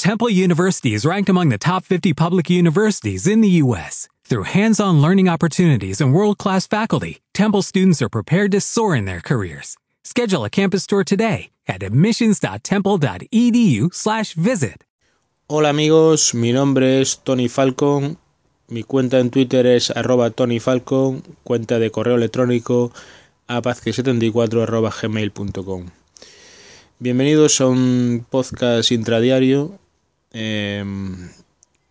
Temple University is ranked among the top 50 public universities in the U.S. Through hands on learning opportunities and world class faculty, Temple students are prepared to soar in their careers. Schedule a campus tour today at admissions.temple.edu/slash visit. Hola amigos, mi nombre es Tony Falcon. Mi cuenta en Twitter es arroba Tony Falcon, cuenta de correo electrónico apazque74 arroba gmail.com. Bienvenidos a un podcast intradiario eh,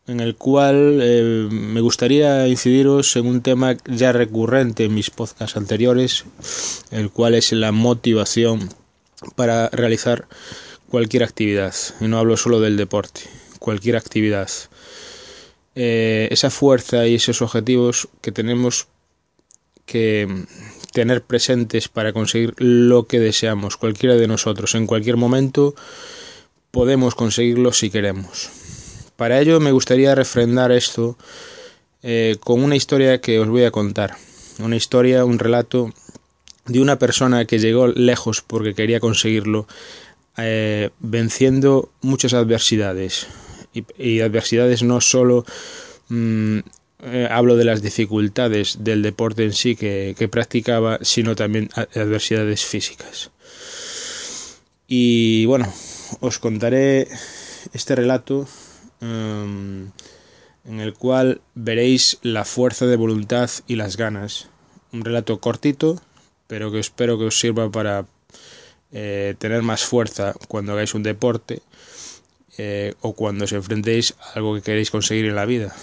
en el cual eh, me gustaría incidiros en un tema ya recurrente en mis podcasts anteriores, el cual es la motivación para realizar cualquier actividad. Y no hablo solo del deporte, cualquier actividad. Eh, esa fuerza y esos objetivos que tenemos que tener presentes para conseguir lo que deseamos, cualquiera de nosotros, en cualquier momento podemos conseguirlo si queremos. Para ello me gustaría refrendar esto eh, con una historia que os voy a contar. Una historia, un relato de una persona que llegó lejos porque quería conseguirlo, eh, venciendo muchas adversidades. Y, adversidades no solo mm, eh, hablo de las dificultades del deporte en sí que, que practicaba, sino también adversidades físicas. Y bueno, os contaré este relato um, en el cual veréis la fuerza de voluntad y las ganas. Un relato cortito, pero que espero que os sirva para eh, tener más fuerza cuando hagáis un deporte eh, o cuando os enfrentéis a algo que queréis conseguir en la vida.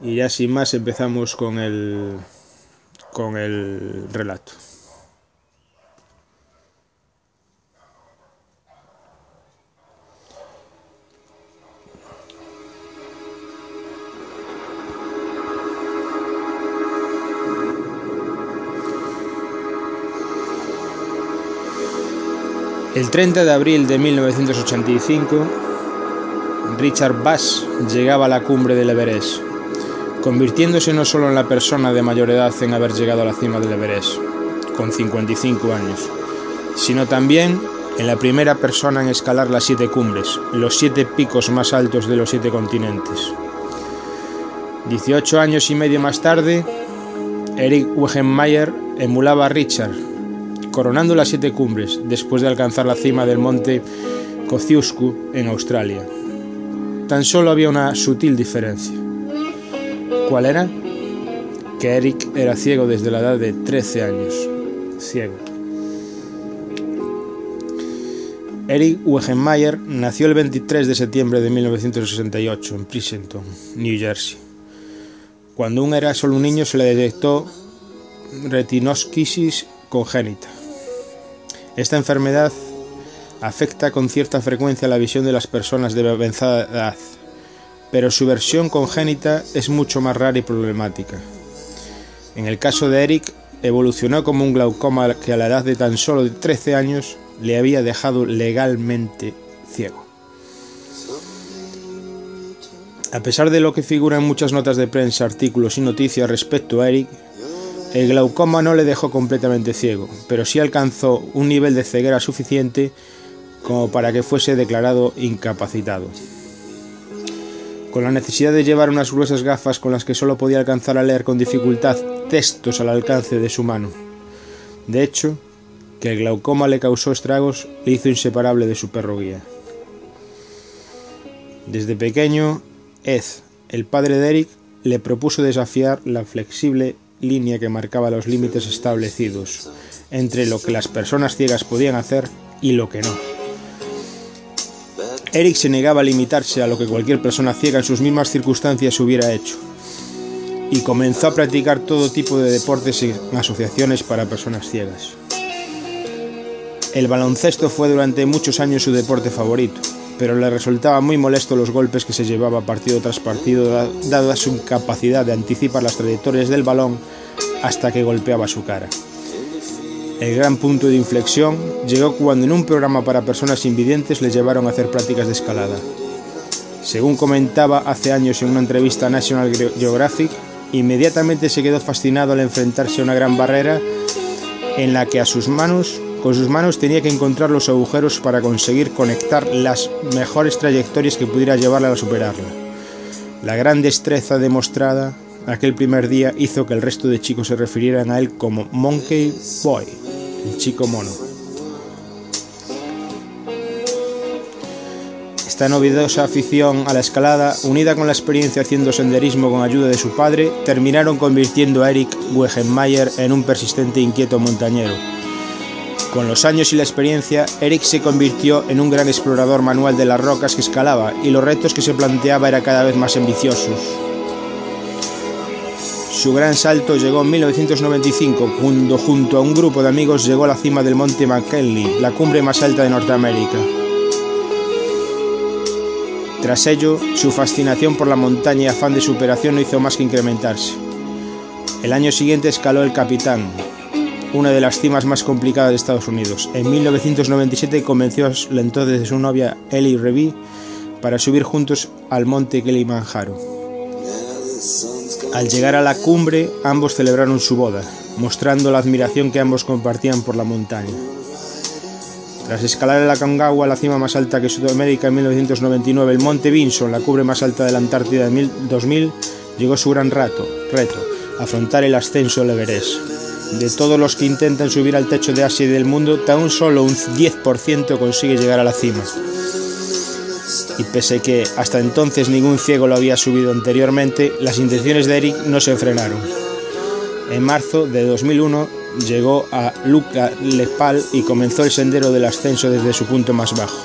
Y ya sin más empezamos con el, con el relato. El 30 de abril de 1985, Richard Bass llegaba a la cumbre del Everest, convirtiéndose no solo en la persona de mayor edad en haber llegado a la cima del Everest, con 55 años, sino también en la primera persona en escalar las siete cumbres, los siete picos más altos de los siete continentes. 18 años y medio más tarde, Eric Wegenmayer emulaba a Richard coronando las siete cumbres después de alcanzar la cima del monte Kosciuszko en Australia. Tan solo había una sutil diferencia. ¿Cuál era? Que Eric era ciego desde la edad de 13 años. Ciego. Eric Wegenmayer nació el 23 de septiembre de 1968 en Princeton, New Jersey. Cuando aún era solo un niño se le detectó retinosquisis congénita. Esta enfermedad afecta con cierta frecuencia la visión de las personas de avanzada edad, pero su versión congénita es mucho más rara y problemática. En el caso de Eric, evolucionó como un glaucoma que a la edad de tan solo 13 años le había dejado legalmente ciego. A pesar de lo que figura en muchas notas de prensa, artículos y noticias respecto a Eric, el glaucoma no le dejó completamente ciego, pero sí alcanzó un nivel de ceguera suficiente como para que fuese declarado incapacitado. Con la necesidad de llevar unas gruesas gafas con las que solo podía alcanzar a leer con dificultad textos al alcance de su mano. De hecho, que el glaucoma le causó estragos le hizo inseparable de su perro guía. Desde pequeño, Ed, el padre de Eric, le propuso desafiar la flexible línea que marcaba los límites establecidos entre lo que las personas ciegas podían hacer y lo que no. Eric se negaba a limitarse a lo que cualquier persona ciega en sus mismas circunstancias hubiera hecho y comenzó a practicar todo tipo de deportes en asociaciones para personas ciegas. El baloncesto fue durante muchos años su deporte favorito, pero le resultaba muy molesto los golpes que se llevaba partido tras partido, dada su incapacidad de anticipar las trayectorias del balón hasta que golpeaba su cara. El gran punto de inflexión llegó cuando en un programa para personas invidentes le llevaron a hacer prácticas de escalada. Según comentaba hace años en una entrevista a National Geographic, inmediatamente se quedó fascinado al enfrentarse a una gran barrera en la que a sus manos Con sus manos tenía que encontrar los agujeros para conseguir conectar las mejores trayectorias que pudiera llevarla a superarla. La gran destreza demostrada aquel primer día hizo que el resto de chicos se refirieran a él como Monkey Boy, el chico mono. Esta novedosa afición a la escalada, unida con la experiencia haciendo senderismo con ayuda de su padre, terminaron convirtiendo a Eric Wegenmayer en un persistente e inquieto montañero. Con los años y la experiencia, Eric se convirtió en un gran explorador manual de las rocas que escalaba y los retos que se planteaba eran cada vez más ambiciosos. Su gran salto llegó en 1995, cuando junto a un grupo de amigos llegó a la cima del monte McKinley, la cumbre más alta de Norteamérica. Tras ello, su fascinación por la montaña y afán de superación no hizo más que incrementarse. El año siguiente escaló el Capitán, una de las cimas más complicadas de Estados Unidos. En 1997 convenció a la entonces su novia Ellie Revy para subir juntos al monte Kilimanjaro. Al llegar a la cumbre, ambos celebraron su boda, mostrando la admiración que ambos compartían por la montaña. Tras escalar el Aconcagua, la cima más alta que Sudamérica en 1999, el Monte Vinson, la cumbre más alta de la Antártida en 2000, llegó su gran rato, reto, afrontar el ascenso al Everest. De todos los que intentan subir al techo de Asia y del mundo, tan solo un 10% consigue llegar a la cima. Y pese que hasta entonces ningún ciego lo había subido anteriormente, las intenciones de Eric no se frenaron. En marzo de 2001, llegó a Luca Lepal y comenzó el sendero del ascenso desde su punto más bajo.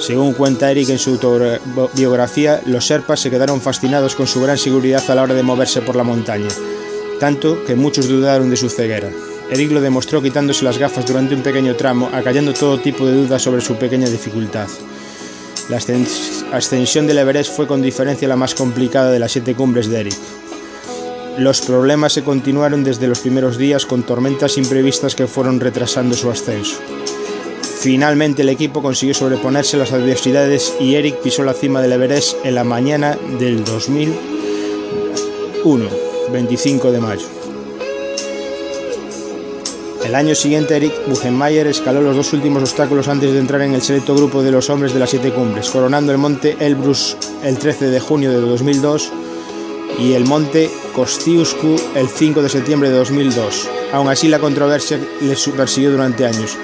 Según cuenta Eric en su autobiografía, los Serpas se quedaron fascinados con su gran seguridad a la hora de moverse por la montaña, tanto que muchos dudaron de su ceguera. Eric lo demostró quitándose las gafas durante un pequeño tramo, acallando todo tipo de dudas sobre su pequeña dificultad. La ascensión del Everest fue con diferencia la más complicada de las siete cumbres de Eric. Los problemas se continuaron desde los primeros días con tormentas imprevistas que fueron retrasando su ascenso. Finalmente el equipo consiguió sobreponerse a las adversidades y Eric pisó la cima del Everest en la mañana del 2001, 25 de mayo. El año siguiente Eric Buchenmayer escaló los dos últimos obstáculos antes de entrar en el selecto grupo de los hombres de las siete cumbres, coronando el monte Elbrus el 13 de junio de 2002 y el monte Kostiusku el 5 de septiembre de 2002. Aún así, la controversia les persiguió durante años.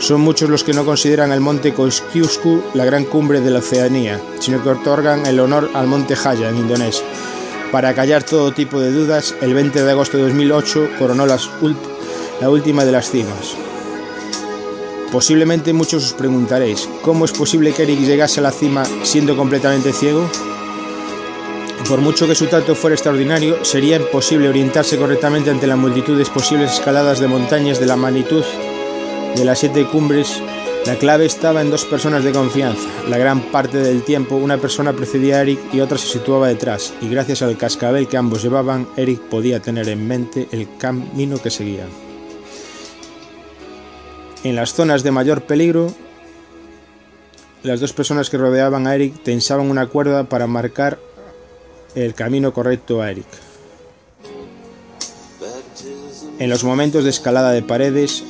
Son muchos los que no consideran el monte Kostiusku la gran cumbre de la Oceanía, sino que otorgan el honor al monte Jaya en Indonesia. Para callar todo tipo de dudas, el 20 de agosto de 2008 coronó la última de las cimas. Posiblemente muchos os preguntaréis, ¿cómo es posible que Eric llegase a la cima siendo completamente ciego? Por mucho que su trato fuera extraordinario, sería imposible orientarse correctamente ante la multitud de posibles escaladas de montañas de la magnitud de las siete cumbres. La clave estaba en dos personas de confianza. La gran parte del tiempo una persona precedía a Eric y otra se situaba detrás, y gracias al cascabel que ambos llevaban, Eric podía tener en mente el camino que seguían. En las zonas de mayor peligro, las dos personas que rodeaban a Eric tensaban una cuerda para marcar el camino correcto a Eric. En los momentos de escalada de paredes,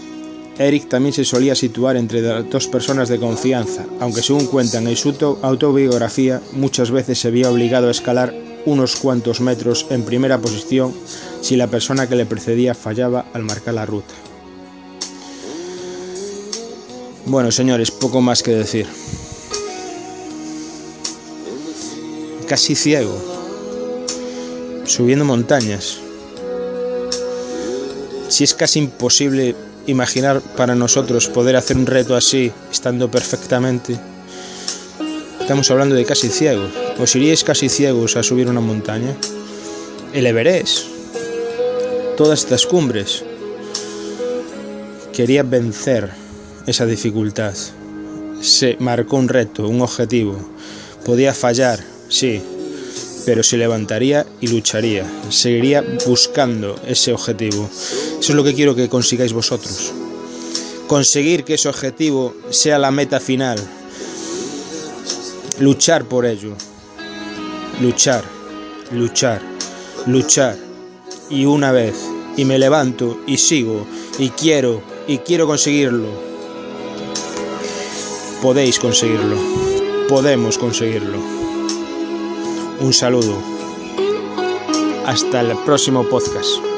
Eric también se solía situar entre dos personas de confianza, aunque según cuentan en su autobiografía, muchas veces se veía obligado a escalar unos cuantos metros en primera posición si la persona que le precedía fallaba al marcar la ruta. Bueno, señores, poco más que decir. Casi ciego, subiendo montañas. Si es casi imposible imaginar para nosotros poder hacer un reto así, estando perfectamente, estamos hablando de casi ciegos. ¿Os iríais casi ciegos a subir una montaña? El Everest, todas estas cumbres. Quería vencer esa dificultad. Se marcó un reto, un objetivo. Podía fallar, sí, pero se levantaría y lucharía. Seguiría buscando ese objetivo. Eso es lo que quiero que consigáis vosotros. Conseguir que ese objetivo sea la meta final. Luchar por ello. Luchar, luchar, luchar. Y una vez, y me levanto y sigo, y quiero, y quiero conseguirlo. Podéis conseguirlo. Podemos conseguirlo. Un saludo. Hasta el próximo podcast.